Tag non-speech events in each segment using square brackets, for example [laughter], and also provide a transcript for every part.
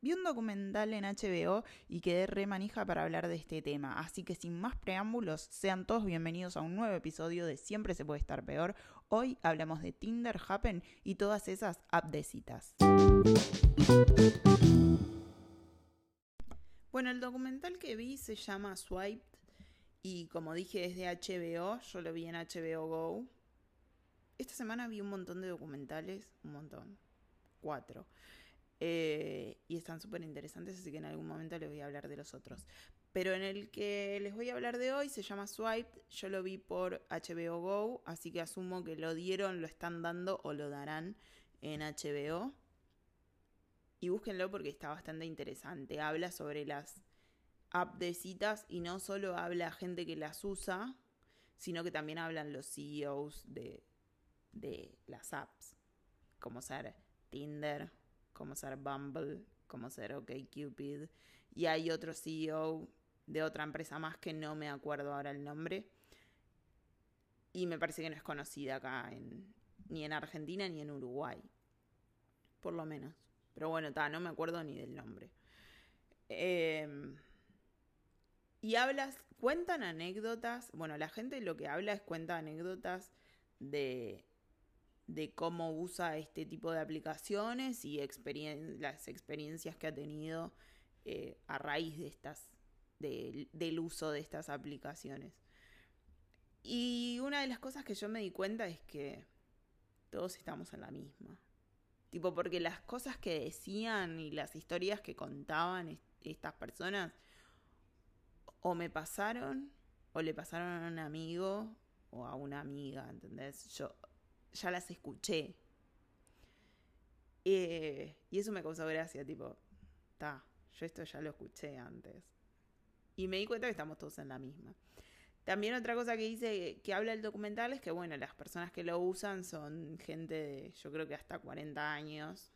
Vi un documental en HBO y quedé re manija para hablar de este tema, así que sin más preámbulos, sean todos bienvenidos a un nuevo episodio de Siempre se puede estar peor. Hoy hablamos de Tinder, Happen y todas esas app de citas. Bueno, el documental que vi se llama Swiped y como dije es de HBO, yo lo vi en HBO Go. Esta semana vi un montón de documentales, un montón, cuatro. Eh, y están súper interesantes, así que en algún momento les voy a hablar de los otros. Pero en el que les voy a hablar de hoy se llama Swiped. Yo lo vi por HBO Go, así que asumo que lo dieron, lo están dando o lo darán en HBO. Y búsquenlo porque está bastante interesante. Habla sobre las apps de citas y no solo habla gente que las usa, sino que también hablan los CEOs de, de las apps, como ser Tinder, como ser Bumble, como ser OkCupid. Y hay otro CEO de otra empresa más que no me acuerdo ahora el nombre. Y me parece que no es conocida acá en, ni en Argentina ni en Uruguay. Por lo menos. Pero bueno, ta, no me acuerdo ni del nombre. Em, y hablas, cuentan anécdotas. Bueno, la gente lo que habla es cuenta anécdotas de de cómo usa este tipo de aplicaciones y las experiencias que ha tenido eh, a raíz de estas, del uso de estas aplicaciones. Y una de las cosas que yo me di cuenta es que todos estamos en la misma. Tipo, porque las cosas que decían y las historias que contaban estas personas o me pasaron o le pasaron a un amigo o a una amiga, ¿entendés? Yo, ya las escuché. Eh, y eso me causó gracia, tipo, ta, yo esto ya lo escuché antes. Y me di cuenta que estamos todos en la misma. También otra cosa que dice que habla el documental es que, bueno, las personas que lo usan son gente de, yo creo que hasta 40 años,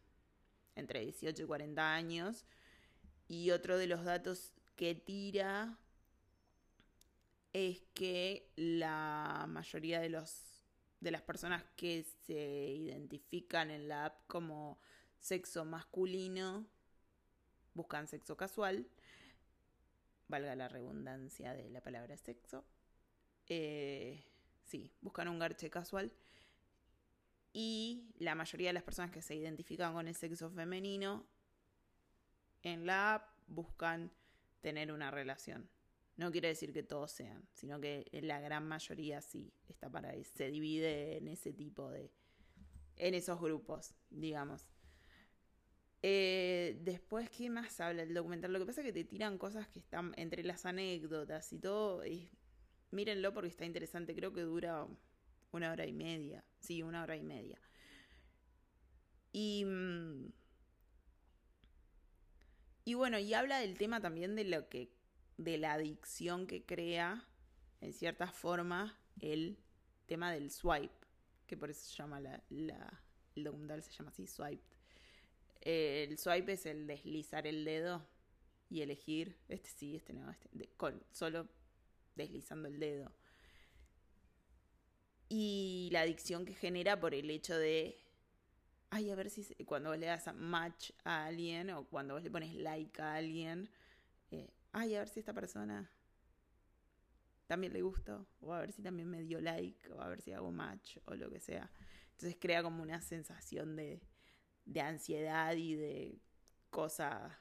entre 18 y 40 años. Y otro de los datos que tira es que la mayoría de los de las personas que se identifican en la app como sexo masculino buscan sexo casual, valga la redundancia de la palabra sexo. Eh, sí, buscan un garche casual. Y la mayoría de las personas que se identifican con el sexo femenino en la app buscan tener una relación. No quiere decir que todos sean, sino que la gran mayoría sí está para se divide en ese tipo de, en esos grupos, digamos. Eh, después, ¿qué más habla el documental? Lo que pasa es que te tiran cosas que están entre las anécdotas y todo. Y mírenlo porque está interesante. Creo que dura una hora y media. Sí, una hora y media. Y. Mm, y bueno, y habla del tema también de lo que de la adicción que crea, en cierta forma, el tema del swipe, que por eso se llama la, el documental se llama así, swipe. el swipe es el deslizar el dedo y elegir, este sí, este no, este, solo deslizando el dedo. Y la adicción que genera por el hecho de, ay, a ver si cuando vos le das match a alguien o cuando vos le pones like a alguien, eh, ay, a ver si esta persona también le gustó, o a ver si también me dio like, o a ver si hago match, o lo que sea. Entonces crea como una sensación de, de ansiedad y de cosa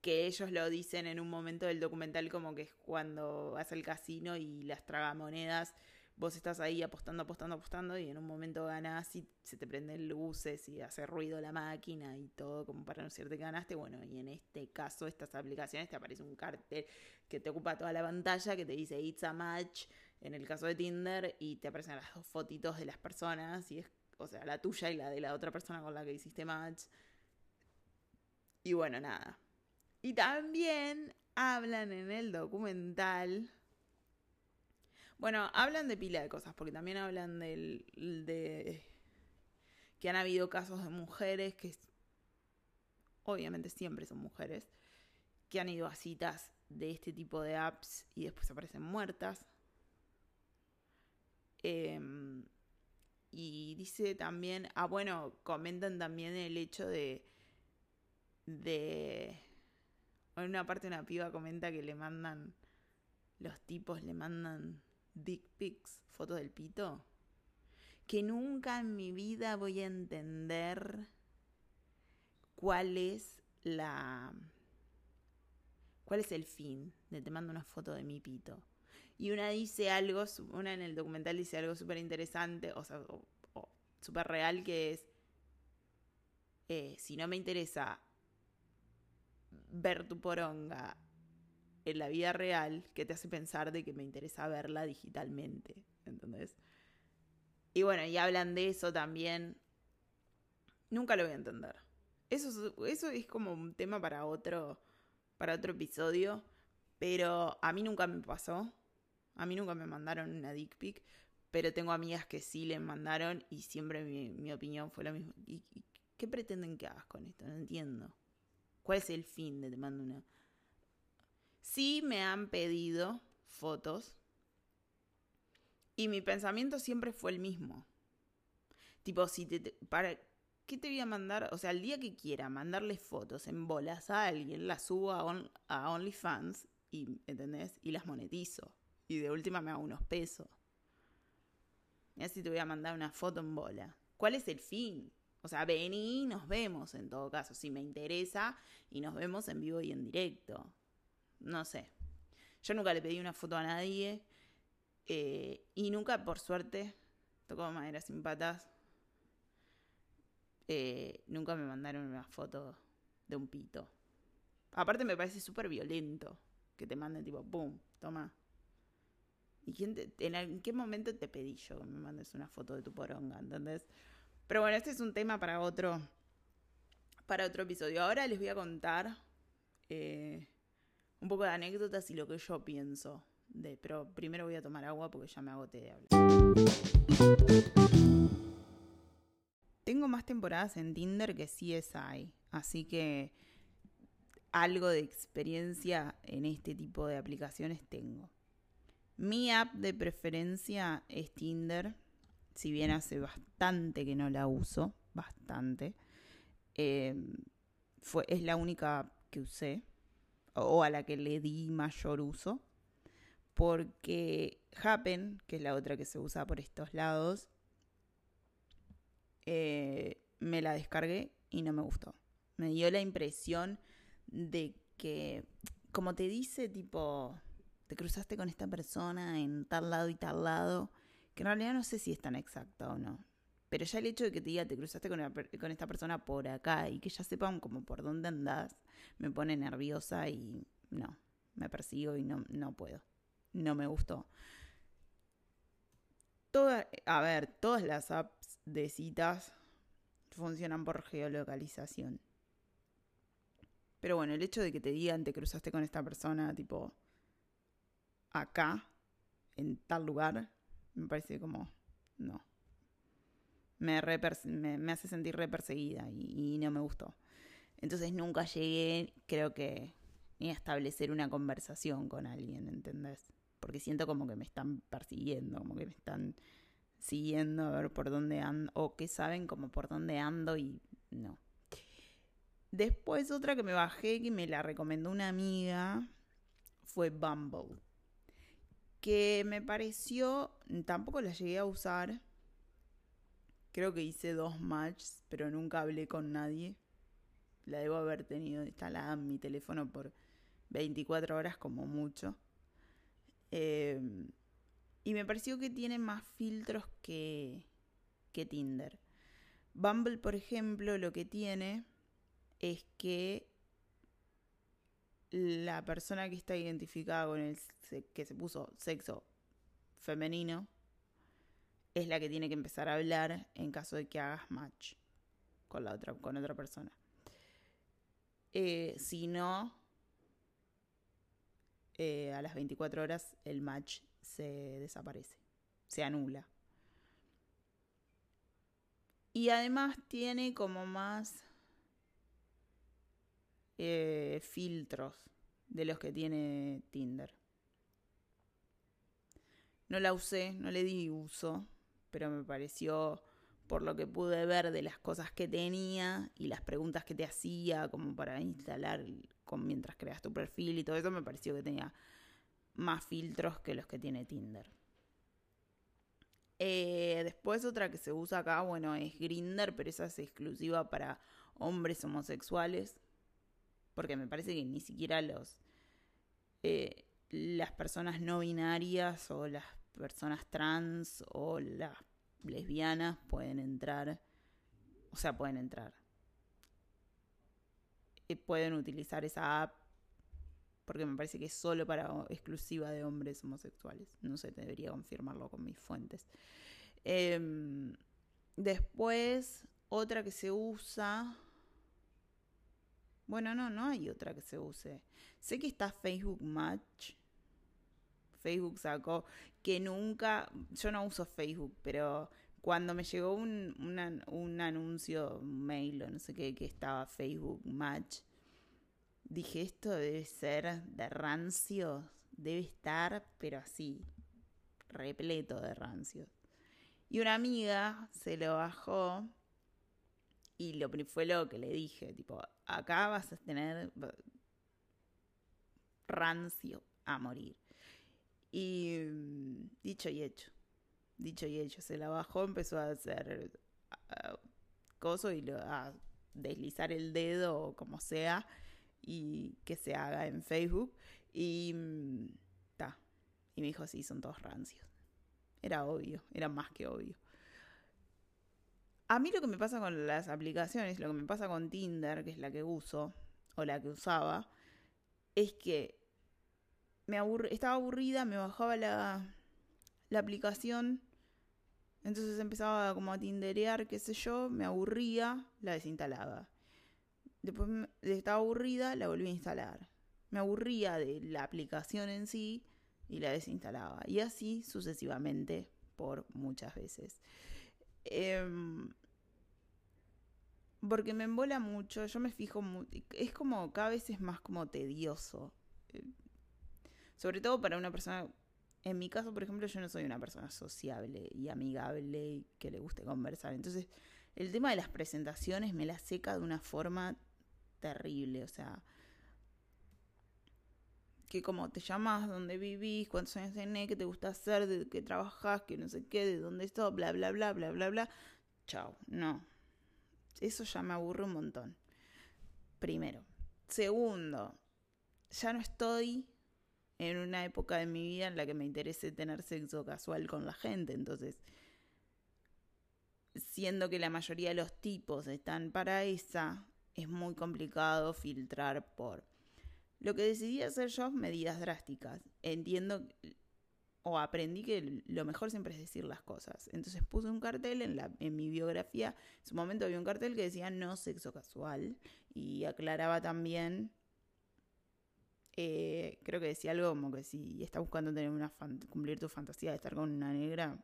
que ellos lo dicen en un momento del documental como que es cuando vas al casino y las tragamonedas vos estás ahí apostando, apostando, apostando y en un momento ganás y se te prenden luces y hace ruido la máquina y todo como para anunciarte que ganaste. Bueno, y en este caso, estas aplicaciones te aparece un cartel que te ocupa toda la pantalla que te dice It's a Match en el caso de Tinder y te aparecen las dos fotitos de las personas y es, o sea, la tuya y la de la otra persona con la que hiciste match. Y bueno, nada. Y también hablan en el documental bueno, hablan de pila de cosas, porque también hablan del, de que han habido casos de mujeres que obviamente siempre son mujeres, que han ido a citas de este tipo de apps y después aparecen muertas. Em, y dice también, ah bueno, comentan también el hecho de de... En una parte una piba comenta que le mandan, los tipos le mandan dick pics, fotos del pito, que nunca en mi vida voy a entender cuál es la... ¿Cuál es el fin de te mando una foto de mi pito? Y una dice algo, una en el documental dice algo súper interesante, o sea, súper real, que es, eh, si no me interesa ver tu poronga en la vida real, ¿qué te hace pensar de que me interesa verla digitalmente? ¿Entendés? Y bueno, y hablan de eso también. Nunca lo voy a entender. Eso, eso es como un tema para otro, para otro episodio. Pero a mí nunca me pasó. A mí nunca me mandaron una dick pic. Pero tengo amigas que sí le mandaron y siempre mi, opinión fue la misma. ¿Y, qué pretenden que hagas con esto? No entiendo. ¿Cuál es el fin de te mando una? Sí me han pedido fotos y mi pensamiento siempre fue el mismo. Tipo, si te, para ¿qué te voy a mandar? O sea, el día que quiera mandarle fotos en bolas a alguien, las subo a, a OnlyFans y. Y las monetizo. Y de última me hago unos pesos. Y así te voy a mandar una foto en bola. ¿Cuál es el fin? O sea, vení y nos vemos en todo caso, si me interesa, y nos vemos en vivo y en directo. No sé. Yo nunca le pedí una foto a nadie. Eh, y nunca, por suerte, tocó madera sin patas, eh, nunca me mandaron una foto de un pito. Aparte me parece súper violento que te manden tipo, ¡pum! Toma. ¿Y quién en, qué momento te pedí yo que me mandes una foto de tu poronga? ¿Entendés? Pero bueno, este es un tema para otro, para otro episodio. Ahora les voy a contar eh, un poco de anécdotas y lo que yo pienso. Pero primero voy a tomar agua porque ya me agoté de hablar. Tengo más temporadas en Tinder que CSI, así que algo de experiencia en este tipo de aplicaciones tengo. Mi app de preferencia es Tinder, si bien hace bastante que no la uso, bastante. Em, fue, es la única que usé, o a la que le di mayor uso, porque Happen, que es la otra que se usa por estos lados, eh, me la descargué y no me gustó. Me dio la impresión de que, como te dice, tipo, te cruzaste con esta persona en tal lado y tal lado, que en realidad no sé si es tan exacta o no. Pero ya el hecho de que te diga te cruzaste con, esta persona por acá y que ya sepan como por dónde andás, me pone nerviosa y no, me persigo y no, no puedo. No me gustó. Toda, a ver, todas las apps de citas funcionan por geolocalización. Pero bueno, el hecho de que te digan te cruzaste con esta persona, tipo, acá, en tal lugar, me parece como, no. Me, me, hace sentir re perseguida y, no me gustó. Entonces nunca llegué, creo que, ni a establecer una conversación con alguien, ¿entendés? porque siento como que me están persiguiendo, como que me están siguiendo a ver por dónde ando, o que saben como por dónde ando y no. Después otra que me bajé, que me la recomendó una amiga, fue Bumble. Que me pareció, tampoco la llegué a usar. Creo que hice dos matches, pero nunca hablé con nadie. La debo haber tenido instalada en mi teléfono por 24 horas como mucho. Em, y me pareció que tiene más filtros que, que Tinder. Bumble, por ejemplo, lo que tiene es que la persona que está identificada con el que se puso sexo femenino es la que tiene que empezar a hablar en caso de que hagas match con la otra con otra persona. Eh, si no, eh, a las 24 horas el match se desaparece, se anula. Y además tiene como más eh, filtros de los que tiene Tinder. No la usé, no le di uso, pero me pareció por lo que pude ver de las cosas que tenía y las preguntas que te hacía como para instalar mientras creas tu perfil y todo eso, me pareció que tenía más filtros que los que tiene Tinder. Eh, después otra que se usa acá, bueno, es Grinder, pero esa es exclusiva para hombres homosexuales. Porque me parece que ni siquiera los eh, las personas no binarias o las personas trans o las lesbianas pueden entrar. O sea, pueden entrar. Y pueden utilizar esa app porque me parece que es solo para exclusiva de hombres homosexuales. No sé, debería confirmarlo con mis fuentes. Em, después, otra que se usa. Bueno, no, no hay otra que se use. Sé que está Facebook Match. Facebook sacó que nunca. Yo no uso Facebook, pero cuando me llegó un, un anuncio, un mail o no sé qué, que estaba Facebook Match dije, esto debe ser de rancios, debe estar, pero así, repleto de rancios. Y una amiga se lo bajó y lo fue lo que le dije, tipo, acá vas a tener rancio a morir. Y mm, dicho y hecho, dicho y hecho, se la bajó, empezó a hacer uh, coso y a deslizar el dedo o como sea y que se haga en Facebook. Y mm, ta. Y me dijo, sí, son todos rancios. Era obvio, era más que obvio. A mí lo que me pasa con las aplicaciones, lo que me pasa con Tinder, que es la que uso, o la que usaba, es que estaba aburrida, me bajaba la, la aplicación, entonces empezaba como a tinderear, qué sé yo, me aburría, la desinstalaba. Después estaba aburrida, la volví a instalar. Me aburría de la aplicación en sí y la desinstalaba. Y así sucesivamente por muchas veces. Em, porque me embola mucho, yo me fijo, es como cada vez es más como tedioso. Sobre todo para una persona, en mi caso, por ejemplo, yo no soy una persona sociable y amigable y que le guste conversar. Entonces, el tema de las presentaciones me la seca de una forma terrible, o sea, que como te llamas, dónde vivís, cuántos años tenés, qué te gusta hacer, de qué trabajás, que no sé qué, de dónde estás, bla, bla, bla, bla, bla, bla. Chao, no. Eso ya me aburre un montón. Primero. Segundo, ya no estoy en una época de mi vida en la que me interese tener sexo casual con la gente, entonces siendo que la mayoría de los tipos están para esa, es muy complicado filtrar por... Lo que decidí hacer yo, medidas drásticas. Entiendo o aprendí que lo mejor siempre es decir las cosas. Entonces puse un cartel en, la, en mi biografía. En su momento había un cartel que decía no sexo casual y aclaraba también, creo que decía algo como que si estás buscando tener una cumplir tu fantasía de estar con una negra,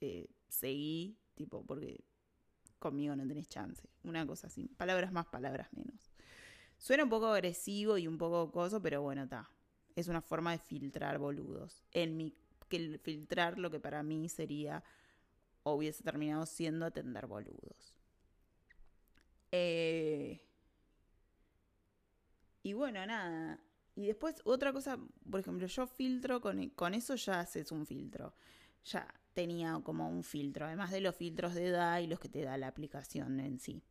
eh, seguí, tipo, porque conmigo no tenés chance. Una cosa así. Palabras más, palabras menos. Suena un poco agresivo y un poco coso, pero bueno, está. Es una forma de filtrar boludos. En mi. que filtrar lo que para mí sería. o hubiese terminado siendo atender boludos. Eh, y bueno, nada. Y después, otra cosa, por ejemplo, yo filtro, con, con eso ya haces un filtro. Ya, tenía como un filtro, además de los filtros de edad y los que te da la aplicación en sí.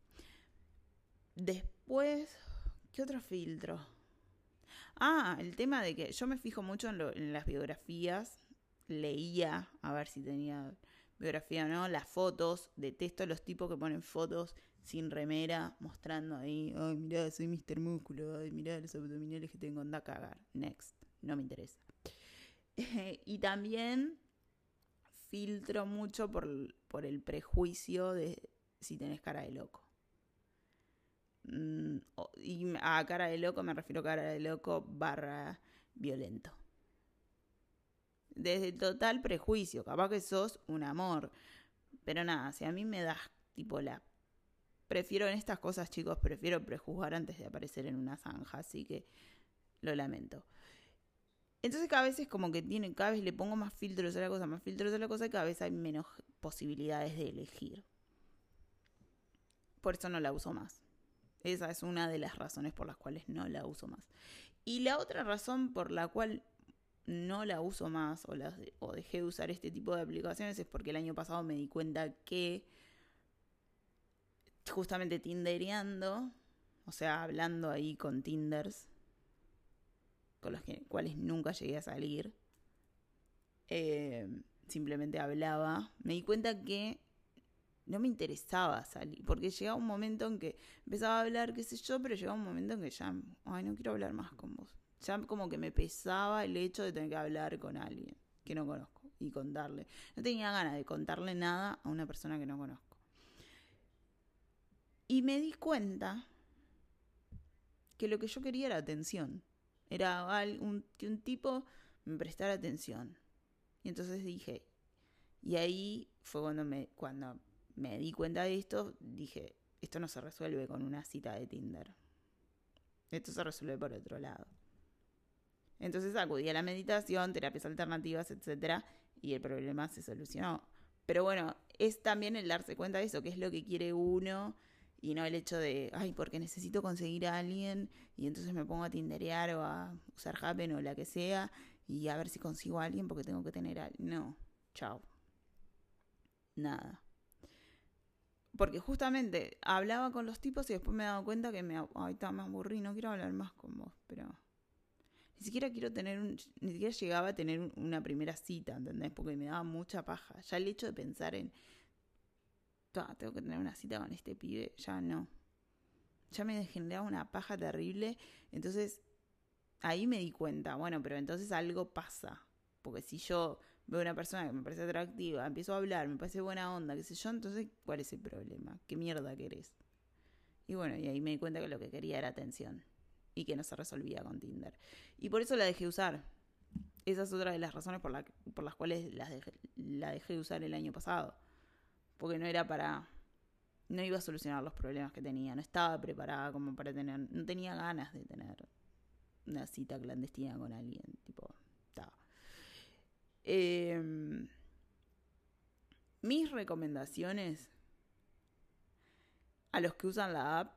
Después, ¿qué otro filtro? Ah, el tema de que yo me fijo mucho en, las biografías, leía a ver si tenía biografía o no, las fotos, detesto los tipos que ponen fotos sin remera, mostrando ahí, ay, mirá, soy Mr. Músculo, ay, mirá los abdominales que tengo, anda a cagar. Next, no me interesa. [laughs] y también filtro mucho por, el prejuicio de si tenés cara de loco. Mm, y a cara de loco me refiero a cara de loco barra violento. Desde total prejuicio, capaz que sos un amor. Pero nada, si a mí me das tipo la... Prefiero en estas cosas, chicos, prefiero prejuzgar antes de aparecer en una zanja, así que lo lamento. Entonces cada vez es como que tiene, cada vez le pongo más filtros a la cosa, más filtros a la cosa, y cada vez hay menos posibilidades de elegir. Por eso no la uso más. Esa es una de las razones por las cuales no la uso más. Y la otra razón por la cual no la uso más o, o dejé de usar este tipo de aplicaciones es porque el año pasado me di cuenta que justamente tindereando, o sea, hablando ahí con Tinders, con los cuales nunca llegué a salir, eh, simplemente hablaba, me di cuenta que no me interesaba salir, porque llegaba un momento en que empezaba a hablar, qué sé yo, pero llegaba un momento en que ya, ay, no quiero hablar más con vos. Ya como que me pesaba el hecho de tener que hablar con alguien que no conozco y contarle. No tenía ganas de contarle nada a una persona que no conozco. Y me di cuenta que lo que yo quería era atención. Era que un tipo me prestara atención. Y entonces dije, y ahí fue cuando me, cuando me di cuenta de esto, dije, esto no se resuelve con una cita de Tinder. Esto se resuelve por otro lado. Entonces acudí a la meditación, terapias alternativas, etc. Y el problema se solucionó. Pero bueno, es también el darse cuenta de eso, que es lo que quiere uno y no el hecho de, ay, porque necesito conseguir a alguien y entonces me pongo a tinderear o a usar Happen o la que sea y a ver si consigo a alguien porque tengo que tener a alguien. No, chao. Nada. Porque justamente hablaba con los tipos y después me he dado cuenta que me, ay, está, más aburrí, no quiero hablar más con vos, pero ni siquiera quiero tener un, ni siquiera llegaba a tener una primera cita, ¿entendés? Porque me daba mucha paja. Ya el hecho de pensar en, tengo que tener una cita con este pibe, ya no. Ya me generaba una paja terrible. Entonces, ahí me di cuenta, bueno, pero entonces algo pasa. Porque si yo veo una persona que me parece atractiva, empiezo a hablar, me parece buena onda, qué sé yo, entonces, ¿cuál es el problema? ¿Qué mierda querés? Y bueno, y ahí me di cuenta que lo que quería era atención y que no se resolvía con Tinder. Y por eso la dejé usar. Esa es otra de las razones por, la, por las cuales la dejé, la dejé de usar el año pasado. Porque no era para... No iba a solucionar los problemas que tenía. No estaba preparada como para tener... No tenía ganas de tener una cita clandestina con alguien. Tipo, estaba. Em, mis recomendaciones a los que usan la app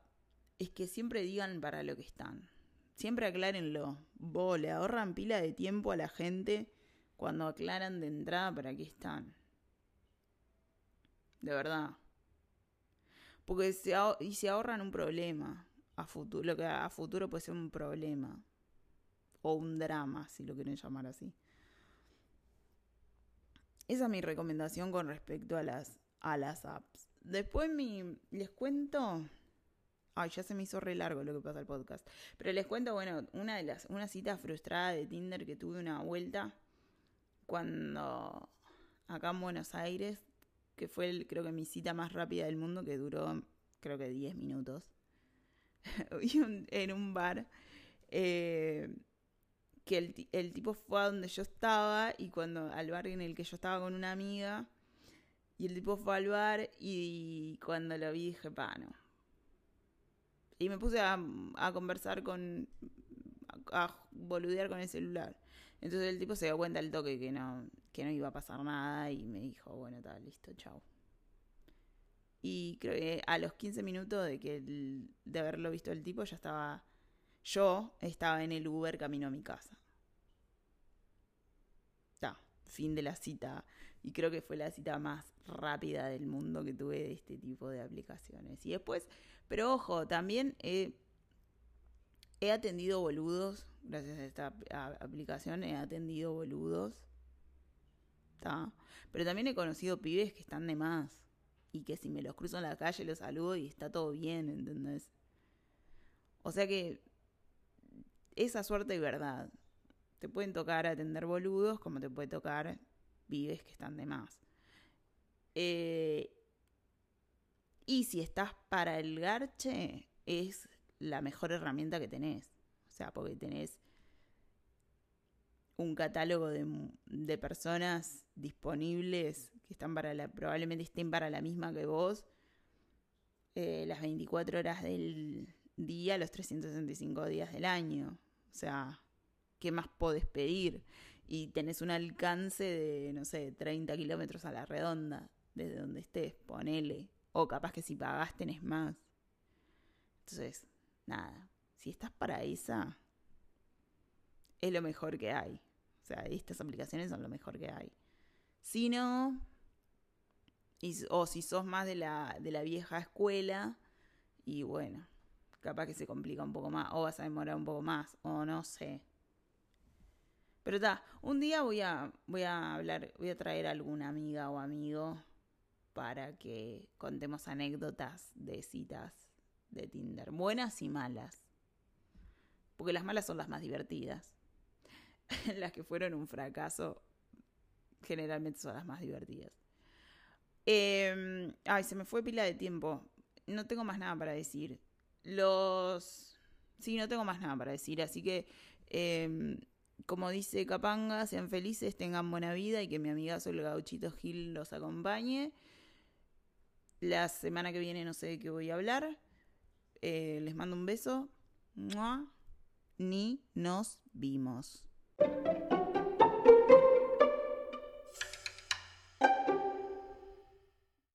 es que siempre digan para lo que están. Siempre aclárenlo. Vos le ahorran pila de tiempo a la gente cuando aclaran de entrada para qué están. De verdad. Porque se, y se ahorran un problema a futuro, lo que a futuro puede ser un problema. O un drama, si lo quieren llamar así. Esa es mi recomendación con respecto a las, a las apps. Después mi, les cuento Ay, ya se me hizo re largo lo que pasa el podcast. Pero les cuento, bueno, una de las, una cita frustrada de Tinder que tuve una vuelta cuando acá en Buenos Aires, que fue el, creo que mi cita más rápida del mundo, que duró creo que 10 minutos. [laughs] en un bar. Eh, que el, el, tipo fue a donde yo estaba y cuando al bar en el que yo estaba con una amiga y el tipo fue al bar y cuando lo vi dije, pa, no, y me puse a, conversar con. A, boludear con el celular. Entonces el tipo se dio cuenta al toque que no, que no iba a pasar nada y me dijo, bueno, está listo, chao. Y creo que a los 15 minutos de que de haberlo visto el tipo ya estaba yo estaba en el Uber camino a mi casa. Ya, fin de la cita. Y creo que fue la cita más rápida del mundo que tuve de este tipo de aplicaciones. Y después pero ojo, también he, atendido boludos, gracias a esta aplicación he atendido boludos. Pero también he conocido pibes que están de más. Y que si me los cruzo en la calle los saludo y está todo bien, ¿entendés? O sea que esa suerte es verdad. Te pueden tocar atender boludos como te puede tocar pibes que están de más. Eh, y si estás para el garche, es la mejor herramienta que tenés. O sea, porque tenés un catálogo de, personas disponibles que están para la, probablemente estén para la misma que vos, eh, las 24 horas del día, los 365 días del año. O sea, ¿qué más podés pedir? Y tenés un alcance de, no sé, 30 kilómetros a la redonda, desde donde estés, ponele. O capaz que si pagás tenés más. Entonces, nada, si estás para esa, es lo mejor que hay. O sea, estas aplicaciones son lo mejor que hay. Si no, o si sos más de la, de la vieja escuela, y bueno, capaz que se complica un poco más, o vas a demorar un poco más, o no sé. Pero está, un día voy a, voy a hablar, voy a traer a alguna amiga o amigo para que contemos anécdotas de citas de Tinder, buenas y malas. Porque las malas son las más divertidas. [laughs] las que fueron un fracaso generalmente son las más divertidas. Em, ay, se me fue pila de tiempo. No tengo más nada para decir. Los... Sí, no tengo más nada para decir. Así que, em, como dice Capanga, sean felices, tengan buena vida y que mi amiga Sol Gauchito Gil los acompañe. La semana que viene no sé de qué voy a hablar. Eh, les mando un beso. Ni nos vimos.